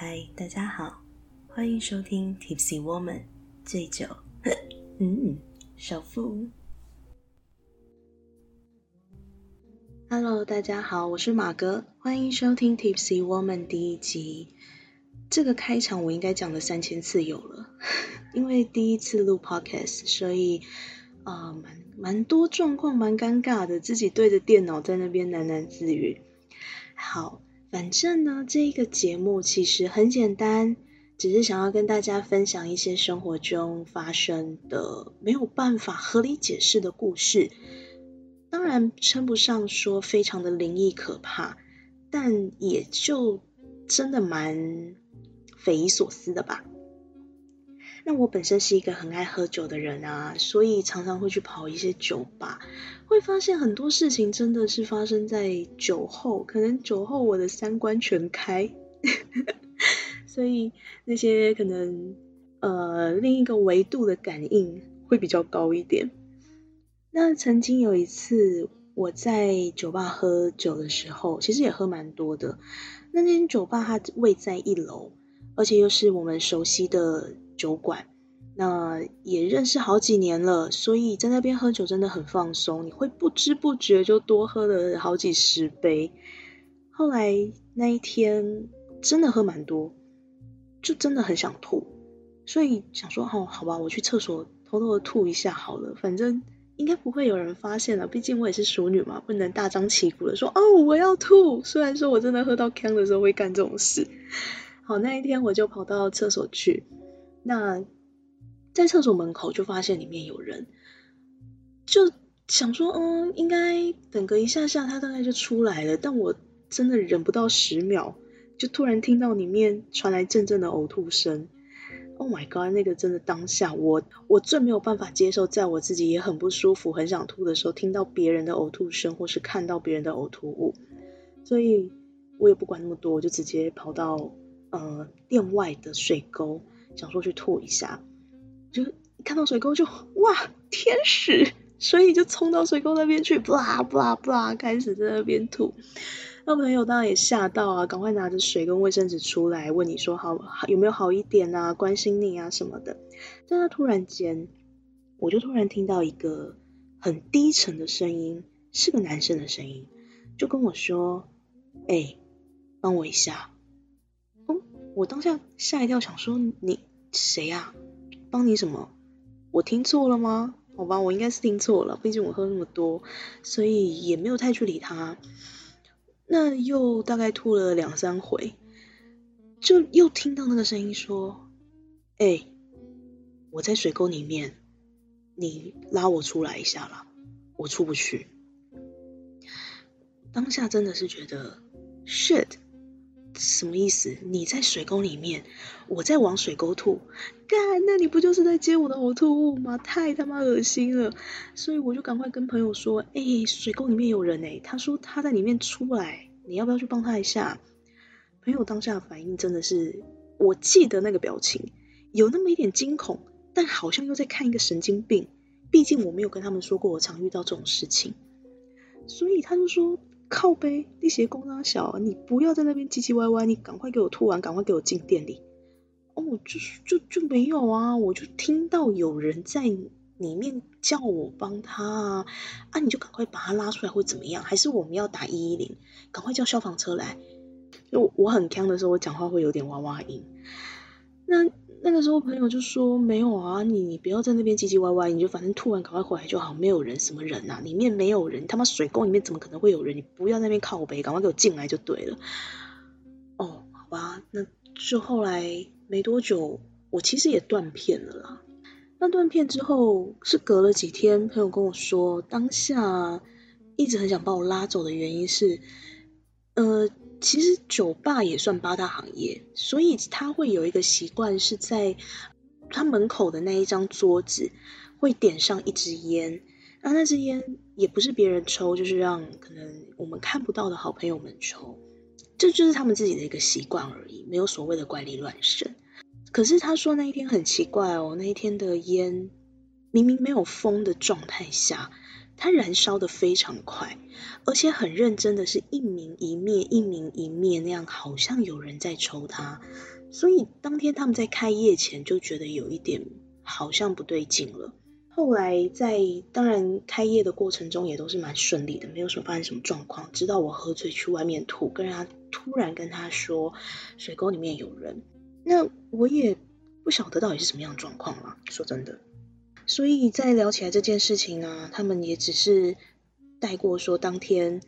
嗨，大家好，欢迎收听 Tipsy Woman 醉酒，嗯 嗯，首富。Hello，大家好，我是马哥，欢迎收听 Tipsy Woman 第一集。这个开场我应该讲了三千次有了，因为第一次录 Podcast，所以啊，蛮蛮多状况，蛮尴尬的，自己对着电脑在那边喃喃自语。好。反正呢，这一个节目其实很简单，只是想要跟大家分享一些生活中发生的没有办法合理解释的故事。当然称不上说非常的灵异可怕，但也就真的蛮匪夷所思的吧。那我本身是一个很爱喝酒的人啊，所以常常会去跑一些酒吧，会发现很多事情真的是发生在酒后，可能酒后我的三观全开，所以那些可能呃另一个维度的感应会比较高一点。那曾经有一次我在酒吧喝酒的时候，其实也喝蛮多的。那间酒吧它位在一楼，而且又是我们熟悉的。酒馆，那也认识好几年了，所以在那边喝酒真的很放松，你会不知不觉就多喝了好几十杯。后来那一天真的喝蛮多，就真的很想吐，所以想说哦，好吧，我去厕所偷偷的吐一下好了，反正应该不会有人发现了，毕竟我也是淑女嘛，不能大张旗鼓的说哦我要吐。虽然说我真的喝到呛的时候会干这种事。好，那一天我就跑到厕所去。那在厕所门口就发现里面有人，就想说，嗯，应该等个一下下，他大概就出来了。但我真的忍不到十秒，就突然听到里面传来阵阵的呕吐声。Oh my god！那个真的当下，我我最没有办法接受，在我自己也很不舒服、很想吐的时候，听到别人的呕吐声，或是看到别人的呕吐物。所以我也不管那么多，我就直接跑到呃店外的水沟。想说去吐一下，就看到水沟就哇天使，所以就冲到水沟那边去，啦啦啦，开始在那边吐。那朋友当然也吓到啊，赶快拿着水跟卫生纸出来问你说好有没有好一点啊，关心你啊什么的。但他突然间，我就突然听到一个很低沉的声音，是个男生的声音，就跟我说：“哎，帮我一下。”我当下吓一跳，想说你。谁呀？帮你什么？我听错了吗？好吧，我应该是听错了，毕竟我喝那么多，所以也没有太去理他。那又大概吐了两三回，就又听到那个声音说：“哎，我在水沟里面，你拉我出来一下啦，我出不去。”当下真的是觉得 shit。什么意思？你在水沟里面，我在往水沟吐，干，那你不就是在接我的呕吐物吗？太他妈恶心了！所以我就赶快跟朋友说，哎，水沟里面有人哎，他说他在里面出来，你要不要去帮他一下？朋友当下的反应真的是，我记得那个表情，有那么一点惊恐，但好像又在看一个神经病。毕竟我没有跟他们说过我常遇到这种事情，所以他就说。靠背，力鞋公章小，你不要在那边唧唧歪歪，你赶快给我吐完，赶快给我进店里。哦，就是就就没有啊，我就听到有人在里面叫我帮他啊，啊，你就赶快把他拉出来，会怎么样？还是我们要打一一零，赶快叫消防车来？就我很呛的时候，我讲话会有点哇哇音。那。那个时候朋友就说没有啊，你你不要在那边唧唧歪歪，你就反正吐完赶快回来就好，没有人什么人啊，里面没有人，他妈水沟里面怎么可能会有人？你不要在那边靠背，赶快给我进来就对了。哦，好吧，那就后来没多久，我其实也断片了啦。那断片之后是隔了几天，朋友跟我说，当下一直很想把我拉走的原因是，呃。其实酒吧也算八大行业，所以他会有一个习惯，是在他门口的那一张桌子会点上一支烟，那那支烟也不是别人抽，就是让可能我们看不到的好朋友们抽，这就是他们自己的一个习惯而已，没有所谓的怪力乱神。可是他说那一天很奇怪哦，那一天的烟明明没有风的状态下，它燃烧的非常快，而且很认真的是一明一灭，一明一灭那样，好像有人在抽它。所以当天他们在开业前就觉得有一点好像不对劲了。后来在当然开业的过程中也都是蛮顺利的，没有什么发生什么状况。直到我喝醉去外面吐，跟他突然跟他说水沟里面有人，那我也不晓得到底是什么样的状况了。说真的。所以在聊起来这件事情呢，他们也只是带过说，当天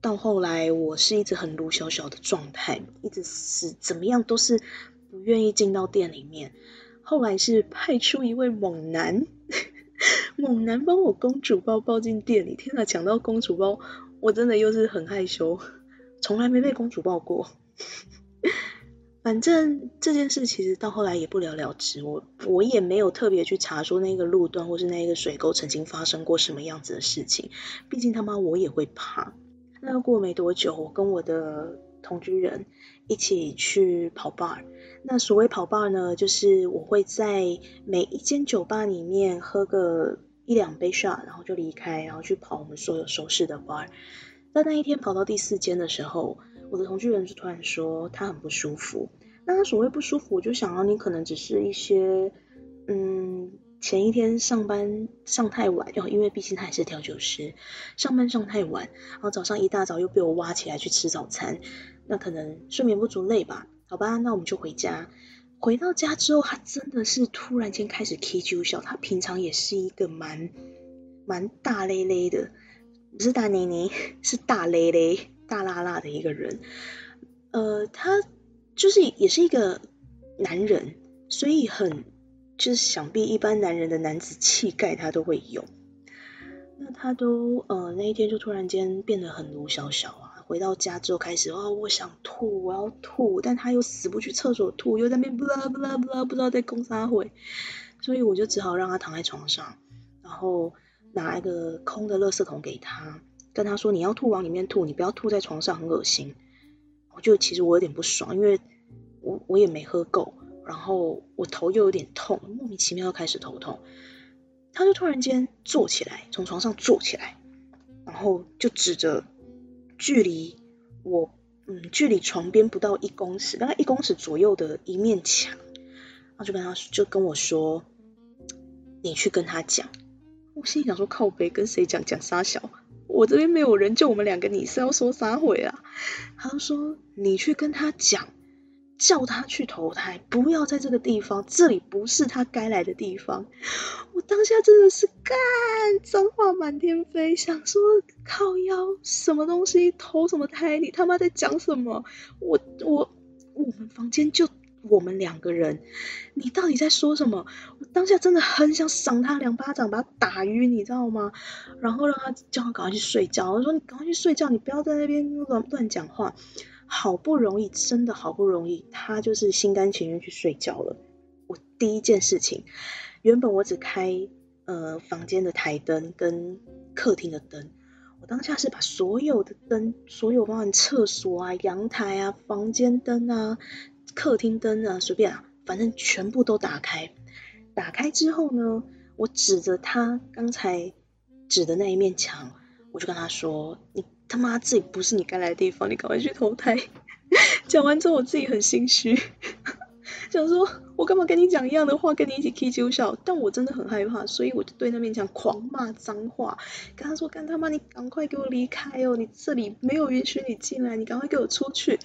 到后来，我是一直很鲁小小的状态，一直是怎么样都是不愿意进到店里面。后来是派出一位猛男，猛男帮我公主抱抱进店里。天哪，抢到公主抱，我真的又是很害羞，从来没被公主抱过。反正这件事其实到后来也不了了之，我我也没有特别去查说那个路段或是那个水沟曾经发生过什么样子的事情，毕竟他妈我也会怕。那过没多久，我跟我的同居人一起去跑 bar。那所谓跑 bar 呢，就是我会在每一间酒吧里面喝个一两杯 shot，然后就离开，然后去跑我们所有熟识的 bar。在那一天跑到第四间的时候。我的同居人就突然说他很不舒服，那他所谓不舒服，我就想到你可能只是一些，嗯，前一天上班上太晚，因为毕竟他也是调酒师，上班上太晚，然后早上一大早又被我挖起来去吃早餐，那可能睡眠不足累吧？好吧，那我们就回家。回到家之后，他真的是突然间开始 K 啾笑，他平常也是一个蛮蛮大咧咧的，不是大咧咧，是大咧咧。大辣辣的一个人，呃，他就是也是一个男人，所以很就是想必一般男人的男子气概他都会有。那他都呃那一天就突然间变得很鲁小小啊，回到家之后开始啊我想吐，我要吐，但他又死不去厕所吐，又在那边不啦不啦不啦不知道在攻啥会，所以我就只好让他躺在床上，然后拿一个空的垃圾桶给他。跟他说你要吐往里面吐，你不要吐在床上，很恶心。我就其实我有点不爽，因为我我也没喝够，然后我头又有点痛，莫名其妙又开始头痛。他就突然间坐起来，从床上坐起来，然后就指着距离我嗯距离床边不到一公尺，大概一公尺左右的一面墙，然后就跟他就跟我说，你去跟他讲。我心里想说靠背跟谁讲讲沙小。我这边没有人，就我们两个，你是要说啥回啊？他说你去跟他讲，叫他去投胎，不要在这个地方，这里不是他该来的地方。我当下真的是干脏话满天飞，想说靠腰什么东西投什么胎，你他妈在讲什么？我我我们房间就。我们两个人，你到底在说什么？我当下真的很想赏他两巴掌，把他打晕，你知道吗？然后让他叫他赶快去睡觉。我说你赶快去睡觉，你不要在那边乱乱讲话。好不容易，真的好不容易，他就是心甘情愿去睡觉了。我第一件事情，原本我只开呃房间的台灯跟客厅的灯，我当下是把所有的灯，所有包含厕所啊、阳台啊、房间灯啊。客厅灯啊，随便啊，反正全部都打开。打开之后呢，我指着他刚才指的那一面墙，我就跟他说：“你他妈这里不是你该来的地方，你赶快去投胎。”讲完之后，我自己很心虚，想说我干嘛跟你讲一样的话，跟你一起 K 九笑？但我真的很害怕，所以我就对那面墙狂骂脏话，跟他说：“干他妈，你赶快给我离开哦！你这里没有允许你进来，你赶快给我出去！”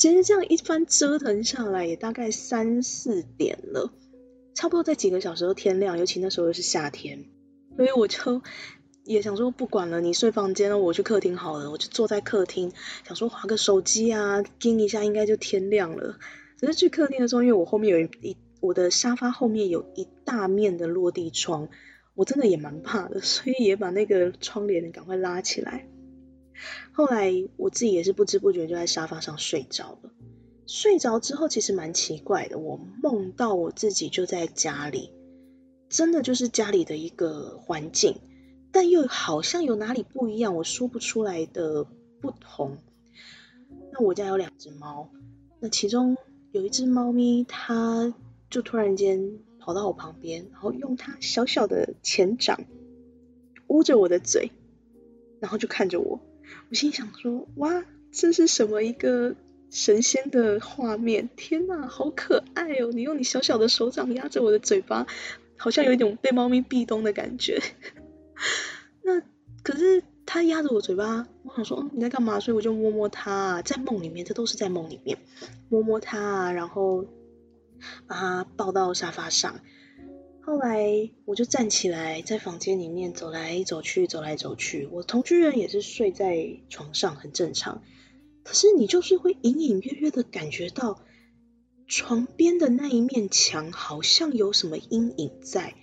其实这样一番折腾下来，也大概三四点了，差不多在几个小时后天亮，尤其那时候又是夏天，所以我就也想说不管了，你睡房间了，我去客厅好了，我就坐在客厅，想说划个手机啊，盯一下应该就天亮了。只是去客厅的时候，因为我后面有一我的沙发后面有一大面的落地窗，我真的也蛮怕的，所以也把那个窗帘赶快拉起来。后来我自己也是不知不觉就在沙发上睡着了。睡着之后其实蛮奇怪的，我梦到我自己就在家里，真的就是家里的一个环境，但又好像有哪里不一样，我说不出来的不同。那我家有两只猫，那其中有一只猫咪，它就突然间跑到我旁边，然后用它小小的前掌捂着我的嘴，然后就看着我。我心想说：哇，这是什么一个神仙的画面？天哪，好可爱哦！你用你小小的手掌压着我的嘴巴，好像有一种被猫咪壁咚的感觉。那可是他压着我嘴巴，我想说你在干嘛？所以我就摸摸他，在梦里面，这都是在梦里面，摸摸他，然后把他抱到沙发上。后来我就站起来，在房间里面走来走去，走来走去。我同居人也是睡在床上，很正常。可是你就是会隐隐约约的感觉到，床边的那一面墙好像有什么阴影在。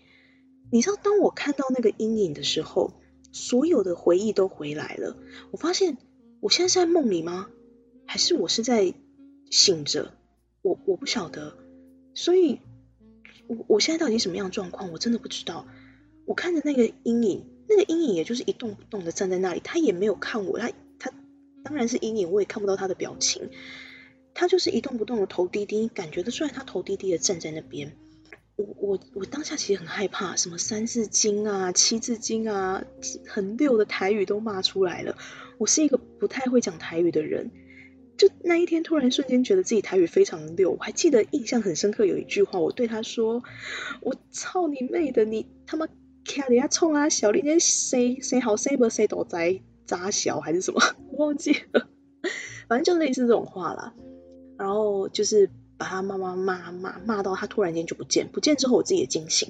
你知道，当我看到那个阴影的时候，所有的回忆都回来了。我发现，我现在是在梦里吗？还是我是在醒着？我我不晓得。所以。我我现在到底什么样的状况？我真的不知道。我看着那个阴影，那个阴影也就是一动不动的站在那里，他也没有看我，他他当然是阴影，我也看不到他的表情。他就是一动不动的头低低，感觉得出来他头低低的站在那边。我我我当下其实很害怕，什么三字经啊、七字经啊，很溜的台语都骂出来了。我是一个不太会讲台语的人。就那一天，突然瞬间觉得自己台语非常溜。我还记得印象很深刻，有一句话，我对他说：“我操你妹的，你他妈卡里亚冲啊！小林那谁谁好谁不谁都在扎小还是什么？忘记了，反正就类似这种话啦。然后就是把他妈妈骂骂骂到他突然间就不见，不见之后我自己也惊醒，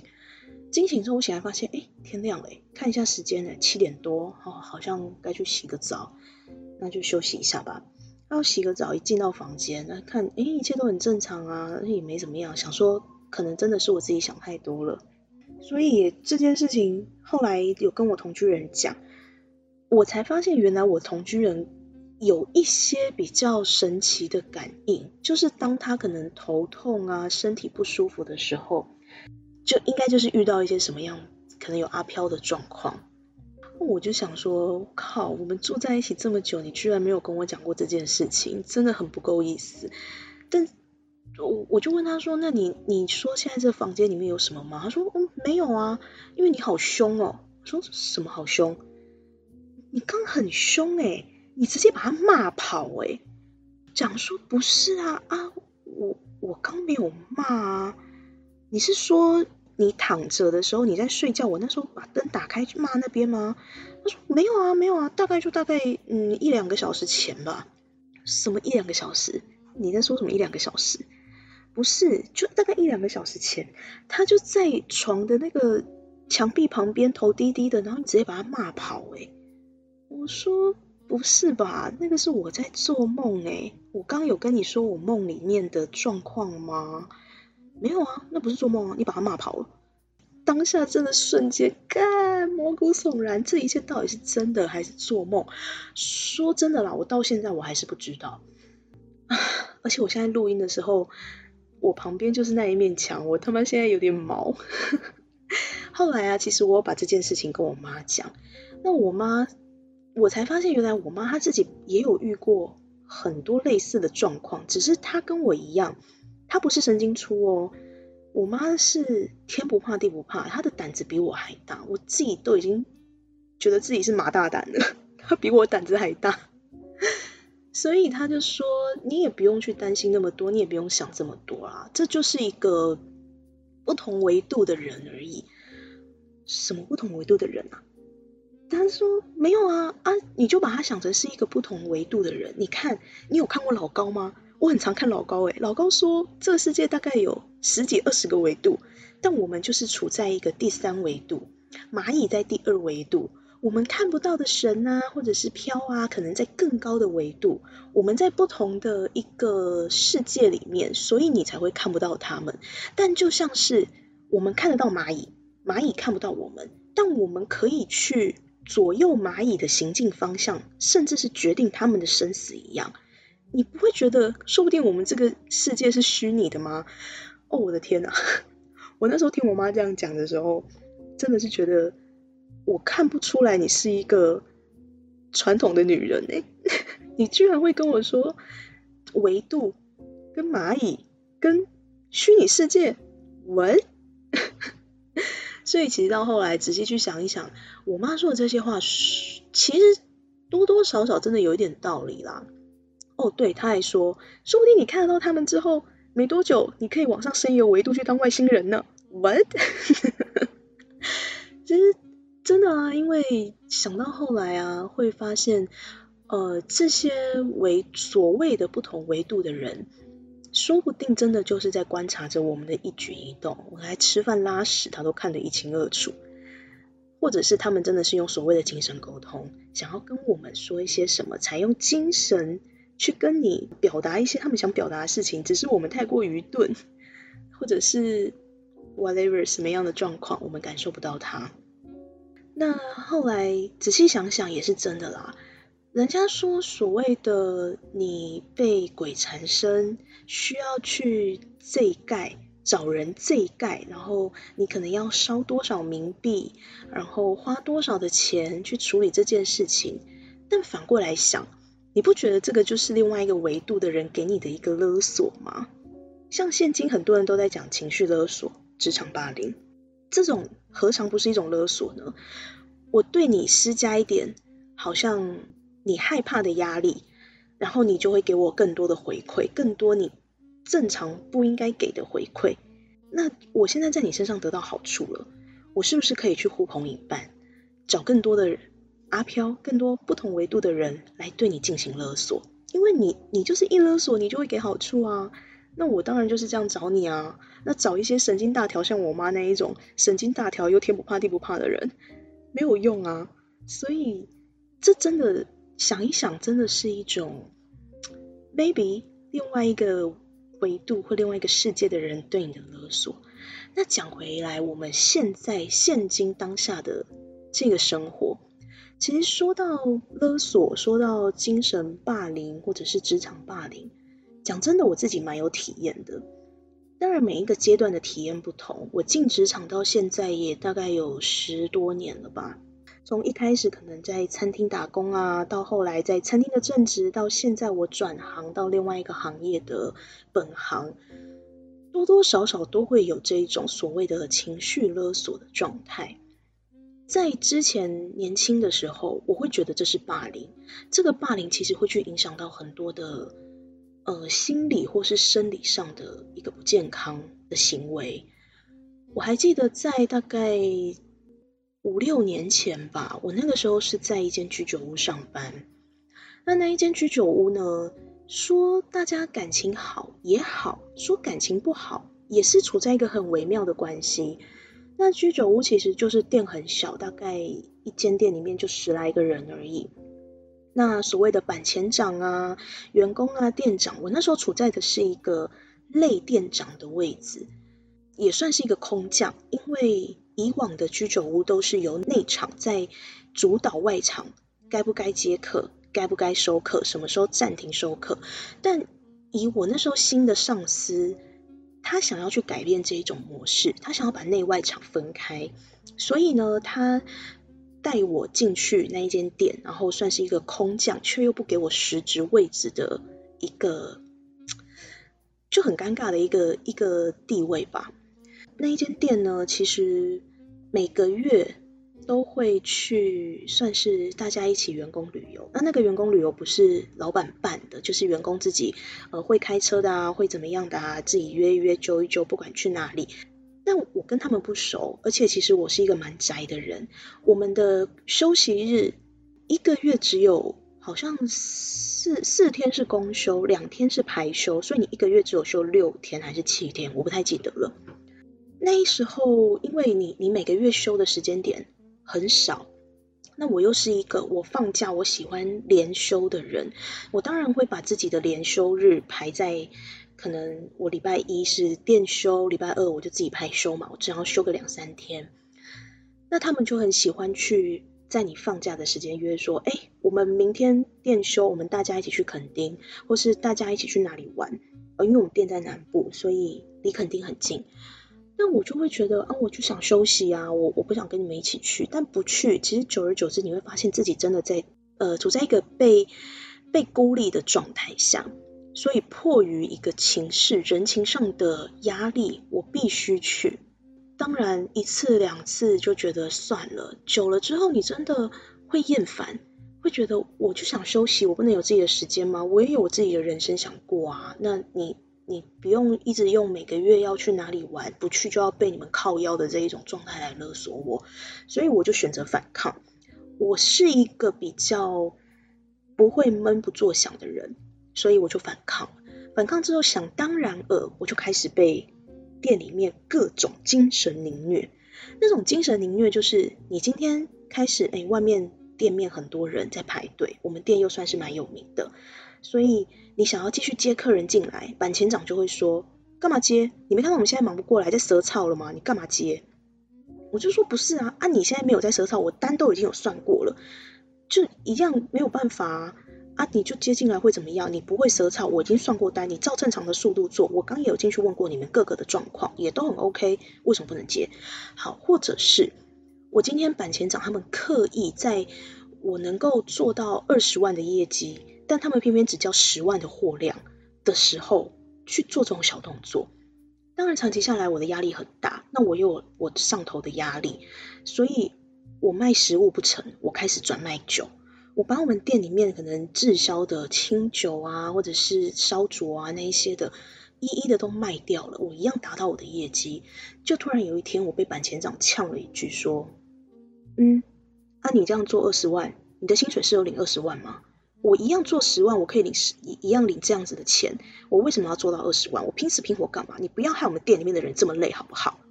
惊醒之后我醒来发现，哎，天亮了，看一下时间呢，七点多，哦，好像该去洗个澡，那就休息一下吧。要洗个澡，一进到房间，那看，哎，一切都很正常啊，也没怎么样。想说，可能真的是我自己想太多了。所以这件事情后来有跟我同居人讲，我才发现原来我同居人有一些比较神奇的感应，就是当他可能头痛啊、身体不舒服的时候，就应该就是遇到一些什么样，可能有阿飘的状况。我就想说，靠，我们住在一起这么久，你居然没有跟我讲过这件事情，真的很不够意思。但我我就问他说，那你你说现在这房间里面有什么吗？他说，嗯，没有啊，因为你好凶哦。说什么好凶？你刚很凶哎，你直接把他骂跑哎。讲说不是啊啊，我我刚没有骂啊，你是说？你躺着的时候，你在睡觉。我那时候把灯打开去骂那边吗？他说没有啊，没有啊，大概就大概嗯一两个小时前吧。什么一两个小时？你在说什么一两个小时？不是，就大概一两个小时前，他就在床的那个墙壁旁边，头低低的，然后你直接把他骂跑。哎，我说不是吧？那个是我在做梦哎。我刚有跟你说我梦里面的状况吗？没有啊，那不是做梦啊！你把他骂跑了，当下真的瞬间，干毛骨悚然，这一切到底是真的还是做梦？说真的啦，我到现在我还是不知道。而且我现在录音的时候，我旁边就是那一面墙，我他妈现在有点毛。后来啊，其实我把这件事情跟我妈讲，那我妈我才发现，原来我妈她自己也有遇过很多类似的状况，只是她跟我一样。他不是神经粗哦，我妈是天不怕地不怕，她的胆子比我还大，我自己都已经觉得自己是马大胆了，她比我胆子还大，所以他就说你也不用去担心那么多，你也不用想这么多啊，这就是一个不同维度的人而已。什么不同维度的人啊？他说没有啊啊，你就把他想成是一个不同维度的人。你看，你有看过老高吗？我很常看老高诶，老高说这个世界大概有十几二十个维度，但我们就是处在一个第三维度，蚂蚁在第二维度，我们看不到的神啊，或者是飘啊，可能在更高的维度，我们在不同的一个世界里面，所以你才会看不到他们。但就像是我们看得到蚂蚁，蚂蚁看不到我们，但我们可以去左右蚂蚁的行进方向，甚至是决定他们的生死一样。你不会觉得，说不定我们这个世界是虚拟的吗？哦，我的天哪！我那时候听我妈这样讲的时候，真的是觉得我看不出来你是一个传统的女人哎，你居然会跟我说维度跟蚂蚁跟虚拟世界文，所以其实到后来仔细去想一想，我妈说的这些话，其实多多少少真的有一点道理啦。哦，对，他还说，说不定你看得到他们之后，没多久你可以往上升一个维度去当外星人呢。What？其实真的啊，因为想到后来啊，会发现，呃，这些维所谓的不同维度的人。说不定真的就是在观察着我们的一举一动，我来吃饭拉屎，他都看得一清二楚。或者是他们真的是用所谓的精神沟通，想要跟我们说一些什么，采用精神去跟你表达一些他们想表达的事情，只是我们太过愚钝，或者是 whatever 什么样的状况，我们感受不到它。那后来仔细想想，也是真的啦。人家说所谓的你被鬼缠身，需要去这盖找人这盖，然后你可能要烧多少冥币，然后花多少的钱去处理这件事情。但反过来想，你不觉得这个就是另外一个维度的人给你的一个勒索吗？像现今很多人都在讲情绪勒索、职场霸凌，这种何尝不是一种勒索呢？我对你施加一点，好像。你害怕的压力，然后你就会给我更多的回馈，更多你正常不应该给的回馈。那我现在在你身上得到好处了，我是不是可以去呼朋引伴，找更多的人阿飘，更多不同维度的人来对你进行勒索？因为你，你就是一勒索，你就会给好处啊。那我当然就是这样找你啊。那找一些神经大条，像我妈那一种神经大条又天不怕地不怕的人，没有用啊。所以这真的。想一想，真的是一种 maybe 另外一个维度或另外一个世界的人对你的勒索。那讲回来，我们现在现今当下的这个生活，其实说到勒索，说到精神霸凌或者是职场霸凌，讲真的，我自己蛮有体验的。当然，每一个阶段的体验不同。我进职场到现在也大概有十多年了吧。从一开始可能在餐厅打工啊，到后来在餐厅的正职，到现在我转行到另外一个行业的本行，多多少少都会有这一种所谓的情绪勒索的状态。在之前年轻的时候，我会觉得这是霸凌，这个霸凌其实会去影响到很多的呃心理或是生理上的一个不健康的行为。我还记得在大概。五六年前吧，我那个时候是在一间居酒屋上班。那那一间居酒屋呢，说大家感情好也好，说感情不好也是处在一个很微妙的关系。那居酒屋其实就是店很小，大概一间店里面就十来个人而已。那所谓的板前长啊、员工啊、店长，我那时候处在的是一个类店长的位置，也算是一个空降，因为。以往的居酒屋都是由内场在主导外场，该不该接客，该不该收客，什么时候暂停收客。但以我那时候新的上司，他想要去改变这一种模式，他想要把内外场分开，所以呢，他带我进去那一间店，然后算是一个空降，却又不给我实职位置的一个，就很尴尬的一个一个地位吧。那一间店呢，其实每个月都会去，算是大家一起员工旅游。那那个员工旅游不是老板办的，就是员工自己呃会开车的啊，会怎么样的啊，自己约一约，揪一揪，不管去哪里。但我跟他们不熟，而且其实我是一个蛮宅的人。我们的休息日一个月只有好像四四天是公休，两天是排休，所以你一个月只有休六天还是七天，我不太记得了。那时候，因为你你每个月休的时间点很少，那我又是一个我放假我喜欢连休的人，我当然会把自己的连休日排在可能我礼拜一是店休，礼拜二我就自己排休嘛，我只要休个两三天。那他们就很喜欢去在你放假的时间约说，哎，我们明天店休，我们大家一起去垦丁，或是大家一起去哪里玩？呃，因为我们店在南部，所以离垦丁很近。那我就会觉得啊，我就想休息啊，我我不想跟你们一起去，但不去，其实久而久之，你会发现自己真的在呃处在一个被被孤立的状态下，所以迫于一个情势、人情上的压力，我必须去。当然一次两次就觉得算了，久了之后你真的会厌烦，会觉得我就想休息，我不能有自己的时间吗？我也有我自己的人生想过啊。那你你不用一直用每个月要去哪里玩，不去就要被你们靠腰的这一种状态来勒索我，所以我就选择反抗。我是一个比较不会闷不作响的人，所以我就反抗。反抗之后，想当然尔，我就开始被店里面各种精神凌虐。那种精神凌虐就是，你今天开始，哎，外面店面很多人在排队，我们店又算是蛮有名的，所以你想要继续接客人进来，板前长就会说，干嘛接？你没看到我们现在忙不过来，在舌操了吗？你干嘛接？我就说不是啊，啊，你现在没有在舌操，我单都已经有算过了，就一样没有办法啊。啊，你就接进来会怎么样？你不会舌草，我已经算过单，你照正常的速度做。我刚也有进去问过你们各个的状况，也都很 OK，为什么不能接？好，或者是我今天板前长他们刻意在我能够做到二十万的业绩，但他们偏偏只交十万的货量的时候去做这种小动作，当然长期下来我的压力很大，那我有我上头的压力，所以我卖食物不成，我开始转卖酒。我把我们店里面可能滞销的清酒啊，或者是烧灼啊那一些的，一一的都卖掉了，我一样达到我的业绩。就突然有一天，我被板前长呛了一句，说：“嗯，啊你这样做二十万，你的薪水是有领二十万吗？我一样做十万，我可以领十一一样领这样子的钱，我为什么要做到二十万？我拼死拼活干嘛？你不要害我们店里面的人这么累好不好？”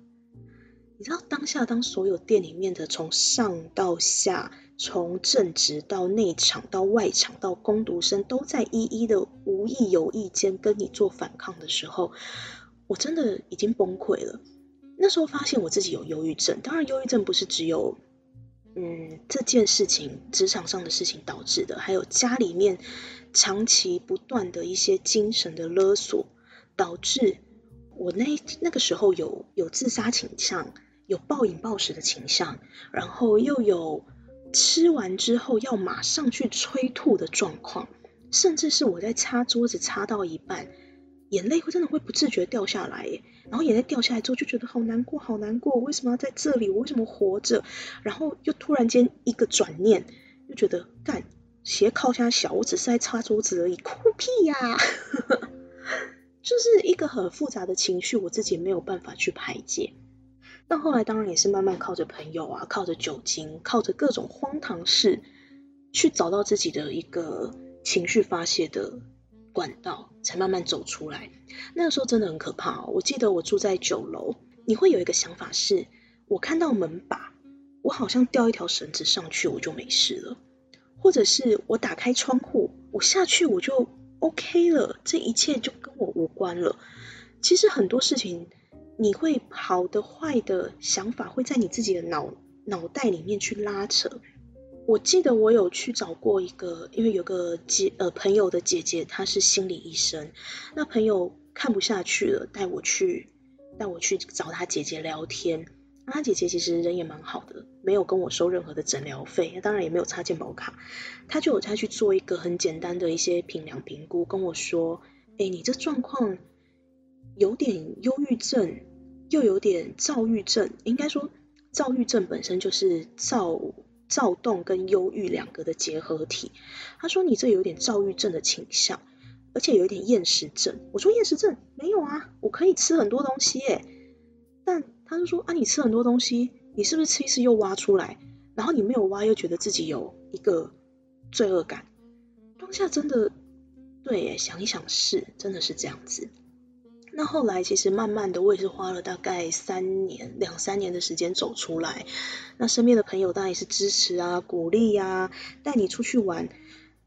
你知道当下，当所有店里面的从上到下，从正职到内场到外场到工读生，都在一一的无意有意间跟你做反抗的时候，我真的已经崩溃了。那时候发现我自己有忧郁症，当然忧郁症不是只有嗯这件事情职场上的事情导致的，还有家里面长期不断的一些精神的勒索，导致我那那个时候有有自杀倾向。有暴饮暴食的倾向，然后又有吃完之后要马上去催吐的状况，甚至是我在擦桌子擦到一半，眼泪会真的会不自觉掉下来，然后眼泪掉下来之后就觉得好难过，好难过，为什么要在这里？我为什么活着？然后又突然间一个转念，又觉得干斜靠下小，我只是在擦桌子而已，哭屁呀！就是一个很复杂的情绪，我自己没有办法去排解。到后来，当然也是慢慢靠着朋友啊，靠着酒精，靠着各种荒唐事，去找到自己的一个情绪发泄的管道，才慢慢走出来。那个时候真的很可怕。我记得我住在九楼，你会有一个想法是：我看到门把，我好像吊一条绳子上去，我就没事了；或者是我打开窗户，我下去我就 OK 了，这一切就跟我无关了。其实很多事情。你会好的坏的想法会在你自己的脑脑袋里面去拉扯。我记得我有去找过一个，因为有个姐呃朋友的姐姐，她是心理医生。那朋友看不下去了，带我去带我去找她姐姐聊天。那她姐姐其实人也蛮好的，没有跟我收任何的诊疗费，当然也没有插健保卡。她就有再去做一个很简单的一些评量评估，跟我说：“哎，你这状况。”有点忧郁症，又有点躁郁症。应该说，躁郁症本身就是躁躁动跟忧郁两个的结合体。他说你这有点躁郁症的倾向，而且有一点厌食症。我说厌食症没有啊，我可以吃很多东西耶。但他就说啊，你吃很多东西，你是不是吃一次又挖出来？然后你没有挖，又觉得自己有一个罪恶感。当下真的对，想一想是，真的是这样子。那后来其实慢慢的，我也是花了大概三年、两三年的时间走出来。那身边的朋友当然也是支持啊、鼓励啊，带你出去玩，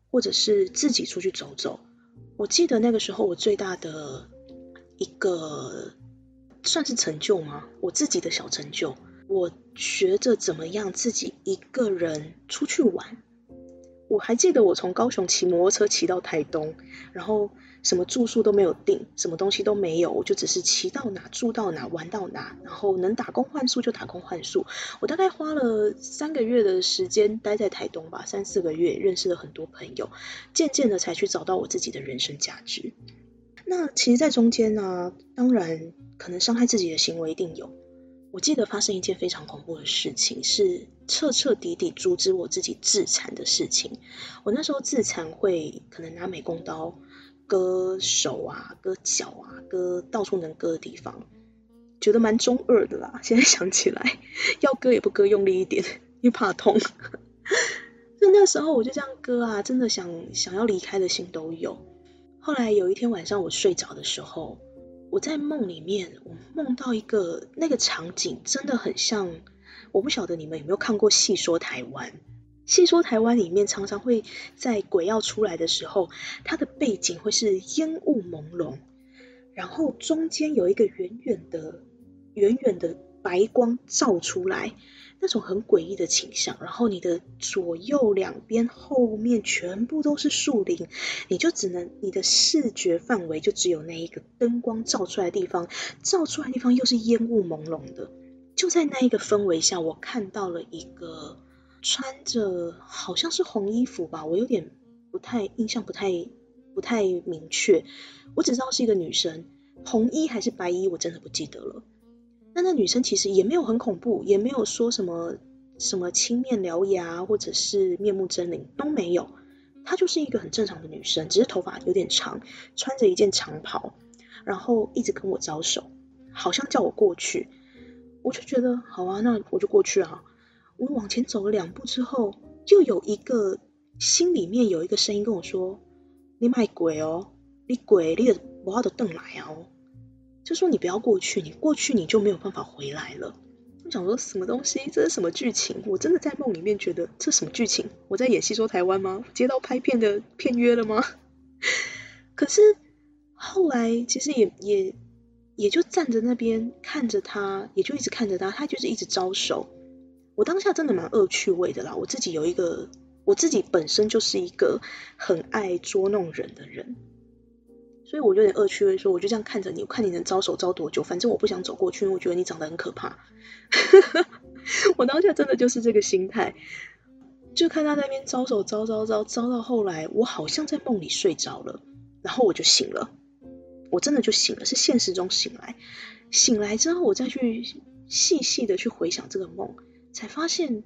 或者是自己出去走走。我记得那个时候，我最大的一个算是成就吗？我自己的小成就，我学着怎么样自己一个人出去玩。我还记得我从高雄骑摩托车骑到台东，然后。什么住宿都没有订，什么东西都没有，我就只是骑到哪住到哪玩到哪，然后能打工换宿就打工换宿。我大概花了三个月的时间待在台东吧，三四个月认识了很多朋友，渐渐的才去找到我自己的人生价值。那其实，在中间呢，当然可能伤害自己的行为一定有，我记得发生一件非常恐怖的事情，是彻彻底底阻止我自己自残的事情。我那时候自残会可能拿美工刀割手啊、割脚啊、割到处能割的地方，觉得蛮中二的啦。现在想起来，要割也不割用力一点，因为怕痛。就那时候我就这样割啊，真的想想要离开的心都有。后来有一天晚上我睡着的时候。我在梦里面，我梦到一个那个场景，真的很像。我不晓得你们有没有看过《戏说台湾》？《戏说台湾》里面常常会在鬼要出来的时候，它的背景会是烟雾朦胧，然后中间有一个远远的、远远的白光照出来。那种很诡异的倾向，然后你的左右两边后面全部都是树林，你就只能你的视觉范围就只有那一个灯光照出来的地方，照出来的地方又是烟雾朦胧的。就在那一个氛围下，我看到了一个穿着好像是红衣服吧，我有点不太印象，不太不太明确，我只知道是一个女生，红衣还是白衣，我真的不记得了。那那女生其实也没有很恐怖，也没有说什么什么青面獠牙或者是面目狰狞都没有，她就是一个很正常的女生，只是头发有点长，穿着一件长袍，然后一直跟我招手，好像叫我过去，我就觉得好啊，那我就过去啊。我往前走了两步之后，就有一个心里面有一个声音跟我说：“你卖鬼哦，你鬼，你的不要的瞪来啊哦。”就说你不要过去，你过去你就没有办法回来了。我想说什么东西？这是什么剧情？我真的在梦里面觉得这什么剧情？我在演戏说台湾吗？接到拍片的片约了吗？可是后来其实也也也就站在那边看着他，也就一直看着他，他就是一直招手。我当下真的蛮恶趣味的啦。我自己有一个，我自己本身就是一个很爱捉弄人的人。所以我有点恶趣味，说我就这样看着你，我看你能招手招多久，反正我不想走过去，因为我觉得你长得很可怕。我当下真的就是这个心态，就看他那边招手招招招招到后来，我好像在梦里睡着了，然后我就醒了，我真的就醒了，是现实中醒来。醒来之后，我再去细细的去回想这个梦，才发现，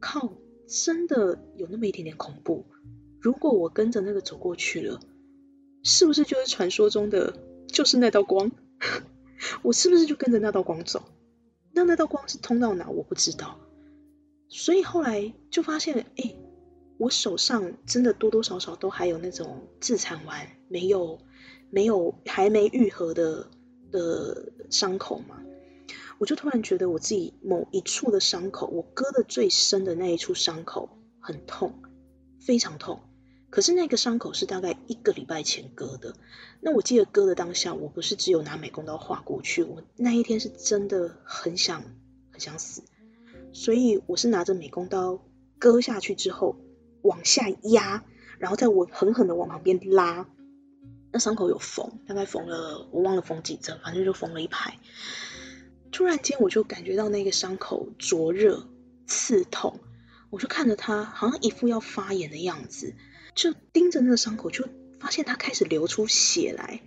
靠，真的有那么一点点恐怖。如果我跟着那个走过去了。是不是就是传说中的，就是那道光？我是不是就跟着那道光走？那那道光是通到哪？我不知道。所以后来就发现，哎，我手上真的多多少少都还有那种自残完没有、没有还没愈合的的伤口嘛。我就突然觉得我自己某一处的伤口，我割的最深的那一处伤口很痛，非常痛。可是那个伤口是大概一个礼拜前割的，那我记得割的当下，我不是只有拿美工刀划过去，我那一天是真的很想很想死，所以我是拿着美工刀割下去之后往下压，然后再我狠狠的往旁边拉，那伤口有缝，大概缝了我忘了缝几针，反正就缝了一排。突然间我就感觉到那个伤口灼热刺痛，我就看着它，好像一副要发炎的样子。就盯着那个伤口，就发现它开始流出血来。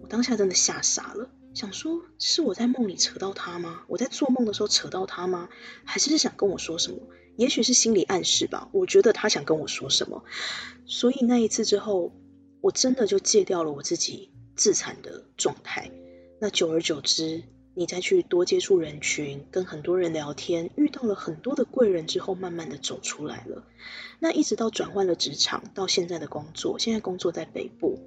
我当下真的吓傻了，想说是我在梦里扯到他吗？我在做梦的时候扯到他吗？还是想跟我说什么？也许是心理暗示吧。我觉得他想跟我说什么。所以那一次之后，我真的就戒掉了我自己自残的状态。那久而久之。你再去多接触人群，跟很多人聊天，遇到了很多的贵人之后，慢慢的走出来了。那一直到转换了职场，到现在的工作，现在工作在北部，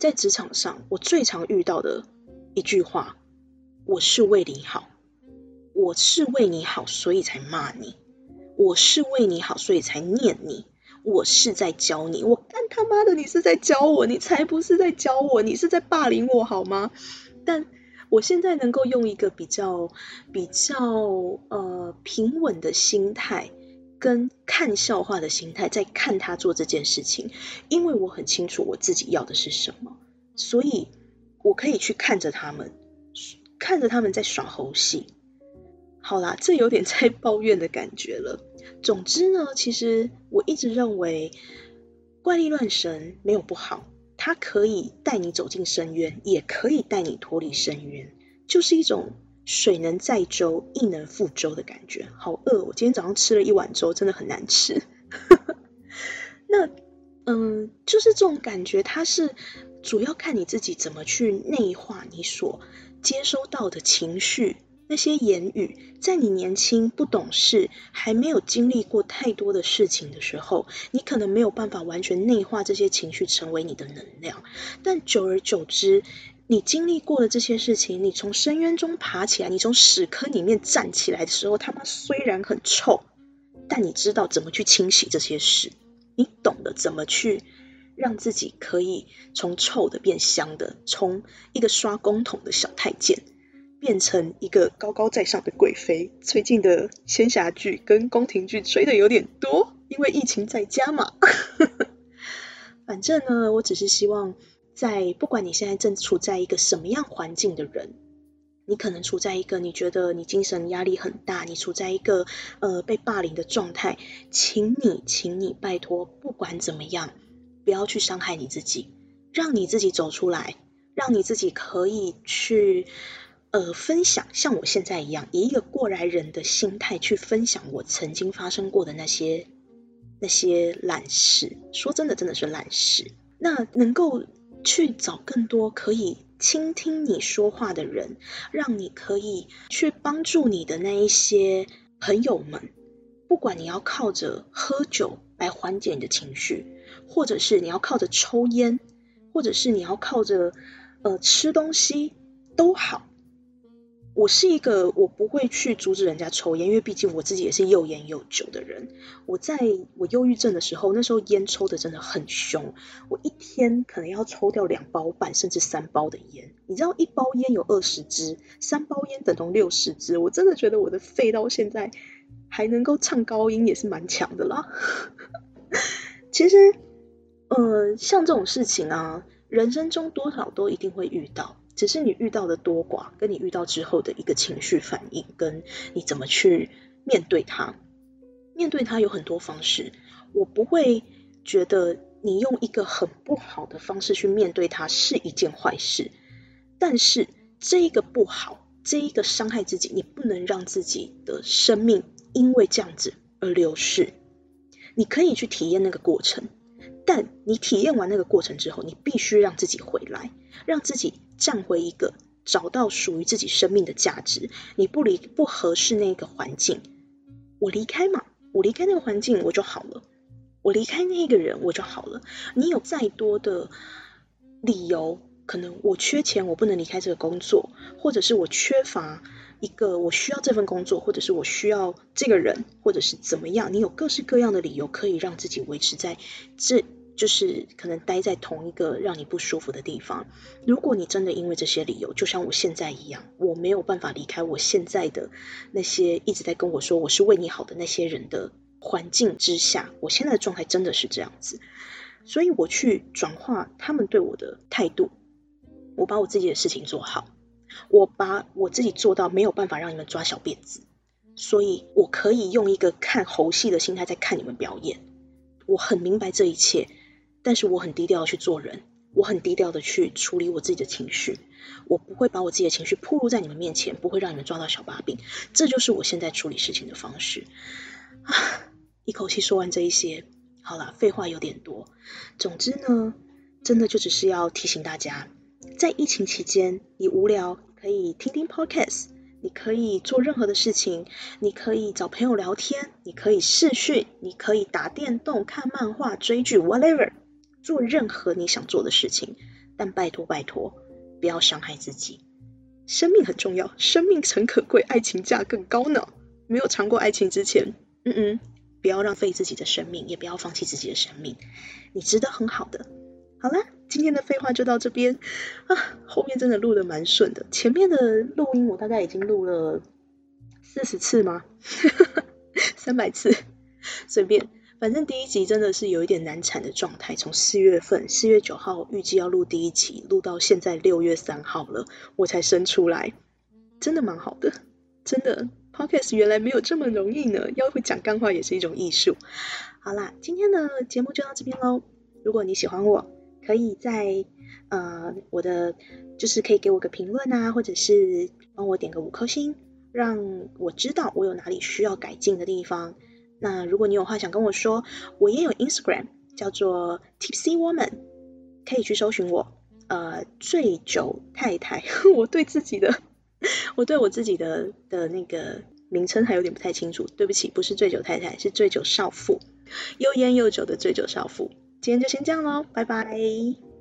在职场上，我最常遇到的一句话：我是为你好，我是为你好，所以才骂你；我是为你好，所以才念你；我是在教你。我干他妈的，你是在教我？你才不是在教我，你是在霸凌我好吗？但。我现在能够用一个比较比较呃平稳的心态，跟看笑话的心态在看他做这件事情，因为我很清楚我自己要的是什么，所以我可以去看着他们，看着他们在耍猴戏。好啦，这有点在抱怨的感觉了。总之呢，其实我一直认为怪力乱神没有不好。它可以带你走进深渊，也可以带你脱离深渊，就是一种水能载舟，亦能覆舟的感觉。好饿，我今天早上吃了一碗粥，真的很难吃。那，嗯，就是这种感觉，它是主要看你自己怎么去内化你所接收到的情绪。那些言语，在你年轻不懂事，还没有经历过太多的事情的时候，你可能没有办法完全内化这些情绪成为你的能量。但久而久之，你经历过的这些事情，你从深渊中爬起来，你从屎坑里面站起来的时候，他们虽然很臭，但你知道怎么去清洗这些屎，你懂得怎么去让自己可以从臭的变香的，从一个刷公桶的小太监。变成一个高高在上的贵妃。最近的仙侠剧跟宫廷剧追的有点多，因为疫情在家嘛。反正呢，我只是希望，在不管你现在正处在一个什么样环境的人，你可能处在一个你觉得你精神压力很大，你处在一个呃被霸凌的状态，请你，请你拜托，不管怎么样，不要去伤害你自己，让你自己走出来，让你自己可以去。呃，分享像我现在一样，以一个过来人的心态去分享我曾经发生过的那些那些烂事。说真的，真的是烂事。那能够去找更多可以倾听你说话的人，让你可以去帮助你的那一些朋友们。不管你要靠着喝酒来缓解你的情绪，或者是你要靠着抽烟，或者是你要靠着呃吃东西，都好。我是一个我不会去阻止人家抽烟，因为毕竟我自己也是又烟又酒的人。我在我忧郁症的时候，那时候烟抽的真的很凶，我一天可能要抽掉两包半甚至三包的烟。你知道一包烟有二十支，三包烟等同六十支。我真的觉得我的肺到现在还能够唱高音，也是蛮强的啦。其实，呃，像这种事情啊，人生中多少都一定会遇到。只是你遇到的多寡，跟你遇到之后的一个情绪反应，跟你怎么去面对它。面对它有很多方式，我不会觉得你用一个很不好的方式去面对它是一件坏事。但是这一个不好，这一个伤害自己，你不能让自己的生命因为这样子而流逝。你可以去体验那个过程。但你体验完那个过程之后，你必须让自己回来，让自己站回一个找到属于自己生命的价值。你不离不合适那个环境，我离开嘛，我离开那个环境我就好了，我离开那个人我就好了。你有再多的理由，可能我缺钱，我不能离开这个工作，或者是我缺乏。一个我需要这份工作，或者是我需要这个人，或者是怎么样？你有各式各样的理由可以让自己维持在这，就是可能待在同一个让你不舒服的地方。如果你真的因为这些理由，就像我现在一样，我没有办法离开我现在的那些一直在跟我说我是为你好的那些人的环境之下，我现在的状态真的是这样子，所以我去转化他们对我的态度，我把我自己的事情做好。我把我自己做到没有办法让你们抓小辫子，所以我可以用一个看猴戏的心态在看你们表演。我很明白这一切，但是我很低调去做人，我很低调的去处理我自己的情绪，我不会把我自己的情绪暴露在你们面前，不会让你们抓到小把柄。这就是我现在处理事情的方式。啊，一口气说完这一些，好了，废话有点多。总之呢，真的就只是要提醒大家。在疫情期间，你无聊可以听听 podcast，你可以做任何的事情，你可以找朋友聊天，你可以视讯，你可以打电动、看漫画、追剧，whatever，做任何你想做的事情。但拜托拜托，不要伤害自己。生命很重要，生命诚可贵，爱情价更高呢。没有尝过爱情之前，嗯嗯，不要浪费自己的生命，也不要放弃自己的生命，你值得很好的。好了。今天的废话就到这边啊，后面真的录的蛮顺的，前面的录音我大概已经录了四十次吗？三百次，随便，反正第一集真的是有一点难产的状态，从四月份四月九号预计要录第一集，录到现在六月三号了，我才生出来，真的蛮好的，真的，Podcast 原来没有这么容易呢，要会讲干话也是一种艺术。好啦，今天的节目就到这边喽，如果你喜欢我。可以在呃我的就是可以给我个评论啊，或者是帮我点个五颗星，让我知道我有哪里需要改进的地方。那如果你有话想跟我说，我也有 Instagram 叫做 Tipsy Woman，可以去搜寻我。呃，醉酒太太，我对自己的，我对我自己的的那个名称还有点不太清楚，对不起，不是醉酒太太，是醉酒少妇，又烟又酒的醉酒少妇。今天就先这样喽，拜拜。